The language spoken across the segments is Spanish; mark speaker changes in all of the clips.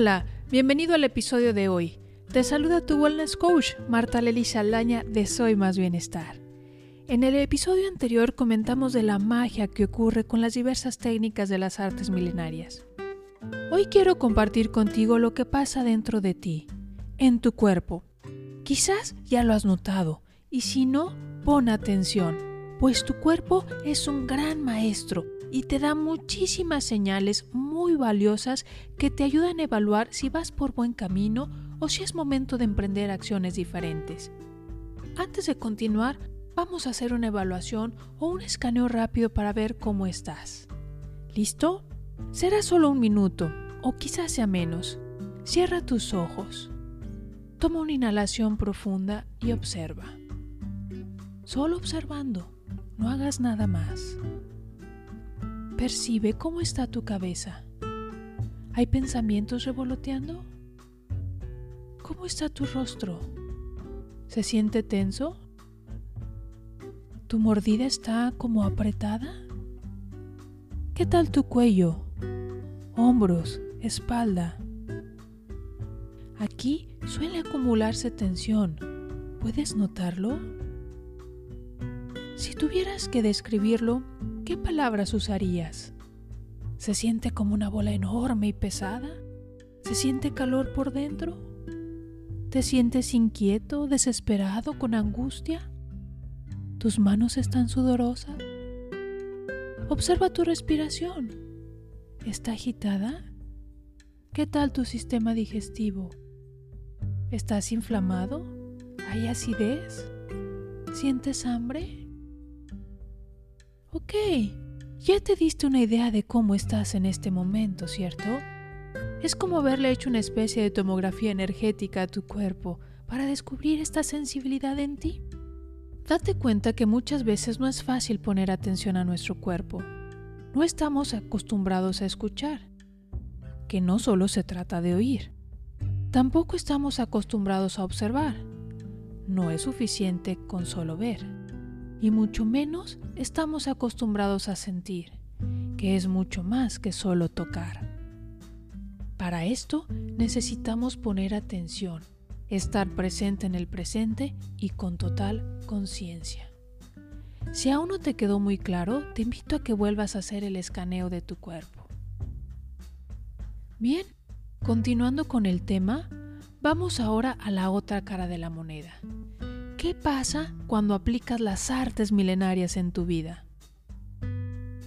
Speaker 1: Hola, bienvenido al episodio de hoy. Te saluda tu wellness coach, Marta Lely Saldaña de Soy Más Bienestar. En el episodio anterior comentamos de la magia que ocurre con las diversas técnicas de las artes milenarias. Hoy quiero compartir contigo lo que pasa dentro de ti, en tu cuerpo. Quizás ya lo has notado, y si no, pon atención, pues tu cuerpo es un gran maestro y te da muchísimas señales muy valiosas que te ayudan a evaluar si vas por buen camino o si es momento de emprender acciones diferentes. Antes de continuar, vamos a hacer una evaluación o un escaneo rápido para ver cómo estás. ¿Listo? Será solo un minuto o quizás sea menos. Cierra tus ojos. Toma una inhalación profunda y observa. Solo observando, no hagas nada más. Percibe cómo está tu cabeza. ¿Hay pensamientos revoloteando? ¿Cómo está tu rostro? ¿Se siente tenso? ¿Tu mordida está como apretada? ¿Qué tal tu cuello? Hombros, espalda. Aquí suele acumularse tensión. ¿Puedes notarlo? Si tuvieras que describirlo, ¿qué palabras usarías? ¿Se siente como una bola enorme y pesada? ¿Se siente calor por dentro? ¿Te sientes inquieto, desesperado, con angustia? ¿Tus manos están sudorosas? Observa tu respiración. ¿Está agitada? ¿Qué tal tu sistema digestivo? ¿Estás inflamado? ¿Hay acidez? ¿Sientes hambre? Ok, ya te diste una idea de cómo estás en este momento, ¿cierto? Es como haberle hecho una especie de tomografía energética a tu cuerpo para descubrir esta sensibilidad en ti. Date cuenta que muchas veces no es fácil poner atención a nuestro cuerpo. No estamos acostumbrados a escuchar, que no solo se trata de oír. Tampoco estamos acostumbrados a observar. No es suficiente con solo ver y mucho menos estamos acostumbrados a sentir, que es mucho más que solo tocar. Para esto necesitamos poner atención, estar presente en el presente y con total conciencia. Si aún no te quedó muy claro, te invito a que vuelvas a hacer el escaneo de tu cuerpo. Bien, continuando con el tema, vamos ahora a la otra cara de la moneda, ¿Qué pasa cuando aplicas las artes milenarias en tu vida?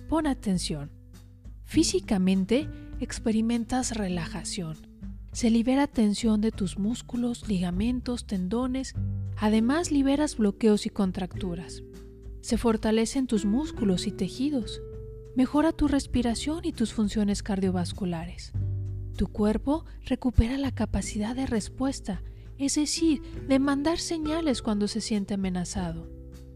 Speaker 1: Pon atención. Físicamente experimentas relajación. Se libera tensión de tus músculos, ligamentos, tendones. Además liberas bloqueos y contracturas. Se fortalecen tus músculos y tejidos. Mejora tu respiración y tus funciones cardiovasculares. Tu cuerpo recupera la capacidad de respuesta es decir, de mandar señales cuando se siente amenazado.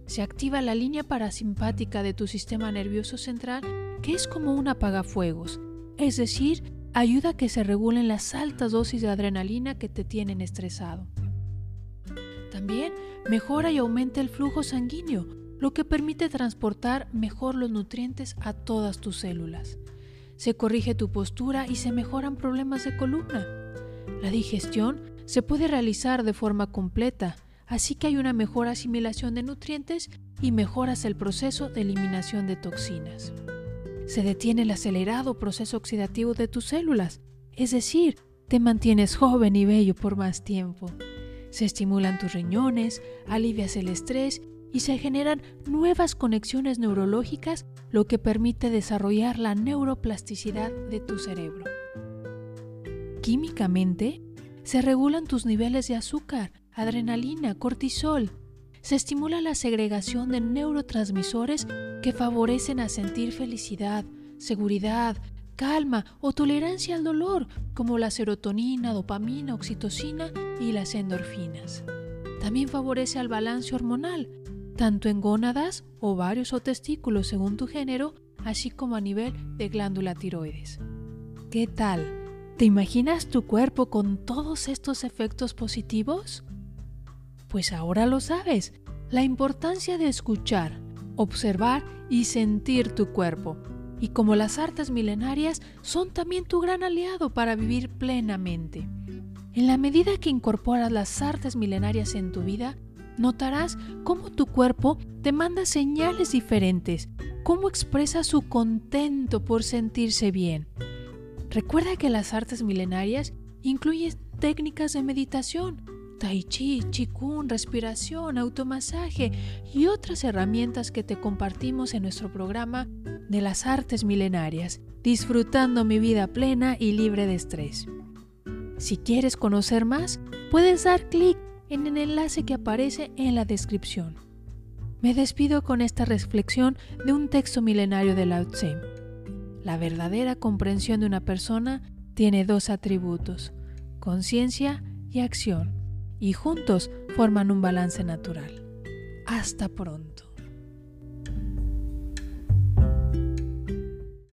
Speaker 1: Se activa la línea parasimpática de tu sistema nervioso central, que es como un apagafuegos, es decir, ayuda a que se regulen las altas dosis de adrenalina que te tienen estresado. También mejora y aumenta el flujo sanguíneo, lo que permite transportar mejor los nutrientes a todas tus células. Se corrige tu postura y se mejoran problemas de columna. La digestión se puede realizar de forma completa, así que hay una mejor asimilación de nutrientes y mejoras el proceso de eliminación de toxinas. Se detiene el acelerado proceso oxidativo de tus células, es decir, te mantienes joven y bello por más tiempo. Se estimulan tus riñones, alivias el estrés y se generan nuevas conexiones neurológicas, lo que permite desarrollar la neuroplasticidad de tu cerebro. Químicamente, se regulan tus niveles de azúcar, adrenalina, cortisol. Se estimula la segregación de neurotransmisores que favorecen a sentir felicidad, seguridad, calma o tolerancia al dolor, como la serotonina, dopamina, oxitocina y las endorfinas. También favorece al balance hormonal, tanto en gónadas, ovarios o testículos según tu género, así como a nivel de glándula tiroides. ¿Qué tal? ¿Te imaginas tu cuerpo con todos estos efectos positivos? Pues ahora lo sabes, la importancia de escuchar, observar y sentir tu cuerpo. y como las artes milenarias son también tu gran aliado para vivir plenamente. En la medida que incorporas las artes milenarias en tu vida, notarás cómo tu cuerpo te manda señales diferentes, cómo expresa su contento por sentirse bien. Recuerda que las artes milenarias incluyen técnicas de meditación, tai chi, qigong, respiración, automasaje y otras herramientas que te compartimos en nuestro programa de las artes milenarias, disfrutando mi vida plena y libre de estrés. Si quieres conocer más, puedes dar clic en el enlace que aparece en la descripción. Me despido con esta reflexión de un texto milenario de Lao Tse. La verdadera comprensión de una persona tiene dos atributos, conciencia y acción y juntos forman un balance natural. Hasta pronto.